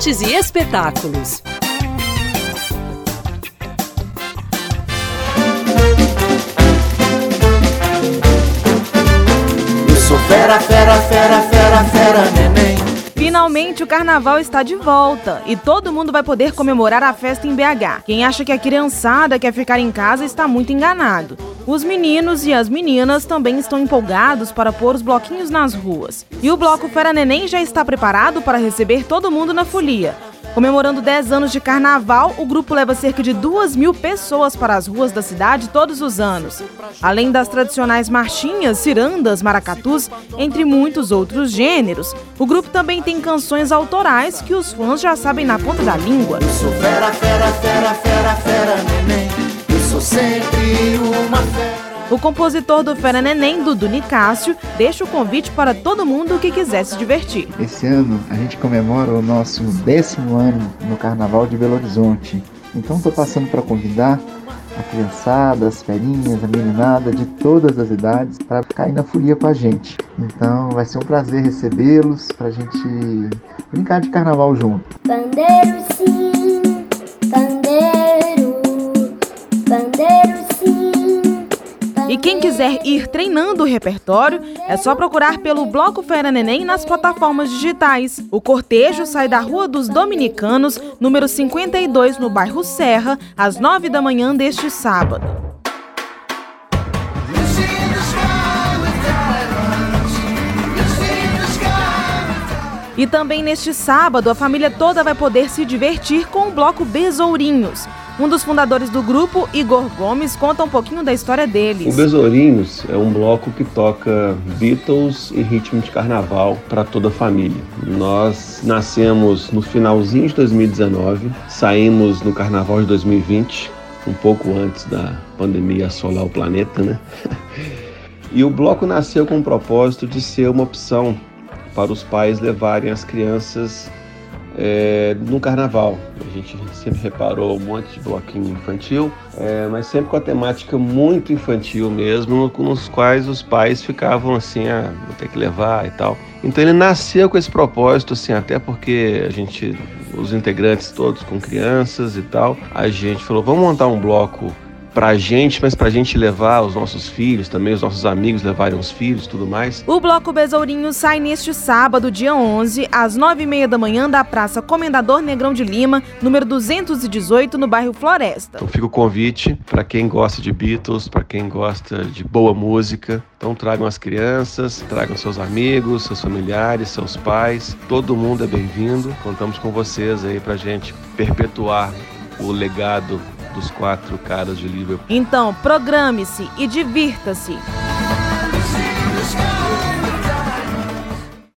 artes e espetáculos. Eu sou fera, fera, fera, fera, fera. Finalmente o carnaval está de volta e todo mundo vai poder comemorar a festa em BH. Quem acha que a criançada quer ficar em casa está muito enganado. Os meninos e as meninas também estão empolgados para pôr os bloquinhos nas ruas. E o bloco Fera Neném já está preparado para receber todo mundo na folia. Comemorando 10 anos de carnaval, o grupo leva cerca de 2 mil pessoas para as ruas da cidade todos os anos. Além das tradicionais marchinhas, cirandas, maracatus, entre muitos outros gêneros, o grupo também tem canções autorais que os fãs já sabem na ponta da língua. Eu sou fera, fera, fera, fera, fera, neném. Eu sou sempre fera. O compositor do Fera Neném, Dudu Nicásio, deixa o convite para todo mundo que quiser se divertir. Esse ano a gente comemora o nosso décimo ano no Carnaval de Belo Horizonte. Então estou passando para convidar a criançada, as ferinhas, a meninada de todas as idades para cair na folia com a gente. Então vai ser um prazer recebê-los para a gente brincar de carnaval junto. Pandeiro sim, E quem quiser ir treinando o repertório, é só procurar pelo Bloco Fera Neném nas plataformas digitais. O cortejo sai da Rua dos Dominicanos, número 52, no bairro Serra, às 9 da manhã deste sábado. E também neste sábado, a família toda vai poder se divertir com o bloco Besourinhos. Um dos fundadores do grupo, Igor Gomes, conta um pouquinho da história O deles. Besourinhos é um bloco que toca Beatles e ritmo de carnaval para toda a família. Nós nascemos no finalzinho de 2019, saímos no carnaval de 2020, um pouco antes da pandemia assolar o planeta, né? E o bloco nasceu com o propósito de ser uma opção para os pais levarem as crianças é, no carnaval. A gente sempre reparou um monte de bloquinho infantil, é, mas sempre com a temática muito infantil mesmo, com os quais os pais ficavam assim, ah, vou ter que levar e tal. Então ele nasceu com esse propósito, assim, até porque a gente, os integrantes todos com crianças e tal, a gente falou, vamos montar um bloco pra gente, mas pra gente levar os nossos filhos também, os nossos amigos levarem os filhos e tudo mais. O Bloco Besourinho sai neste sábado, dia 11, às 9h30 da manhã, da Praça Comendador Negrão de Lima, número 218, no bairro Floresta. Então fica o convite para quem gosta de Beatles, para quem gosta de boa música. Então tragam as crianças, tragam seus amigos, seus familiares, seus pais. Todo mundo é bem-vindo. Contamos com vocês aí pra gente perpetuar o legado dos quatro caras de Liverpool. Então, programe-se e divirta-se.